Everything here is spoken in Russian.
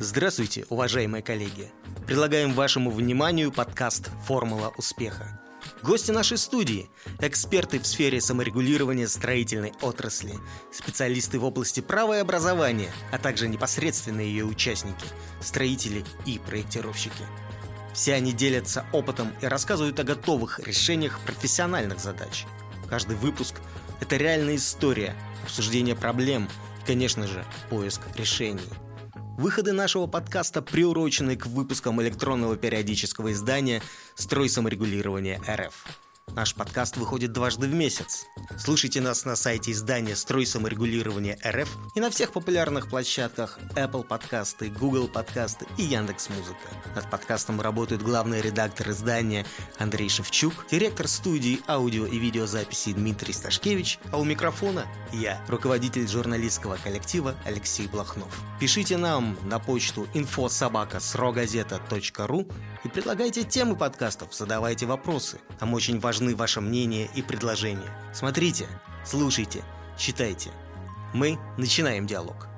Здравствуйте, уважаемые коллеги! Предлагаем вашему вниманию подкаст «Формула успеха». Гости нашей студии – эксперты в сфере саморегулирования строительной отрасли, специалисты в области права и образования, а также непосредственные ее участники – строители и проектировщики. Все они делятся опытом и рассказывают о готовых решениях профессиональных задач. Каждый выпуск – это реальная история, обсуждение проблем и, конечно же, поиск решений – Выходы нашего подкаста приурочены к выпускам электронного периодического издания «Строй саморегулирования РФ». Наш подкаст выходит дважды в месяц. Слушайте нас на сайте издания «Строй саморегулирования РФ» и на всех популярных площадках Apple подкасты, Google подкасты и Яндекс Музыка. Над подкастом работают главный редактор издания Андрей Шевчук, директор студии аудио и видеозаписи Дмитрий Сташкевич, а у микрофона я, руководитель журналистского коллектива Алексей Блохнов. Пишите нам на почту infosobaka.srogazeta.ru и предлагайте темы подкастов, задавайте вопросы. Нам очень важны ваше мнение и предложения. Смотрите, слушайте, читайте. Мы начинаем диалог.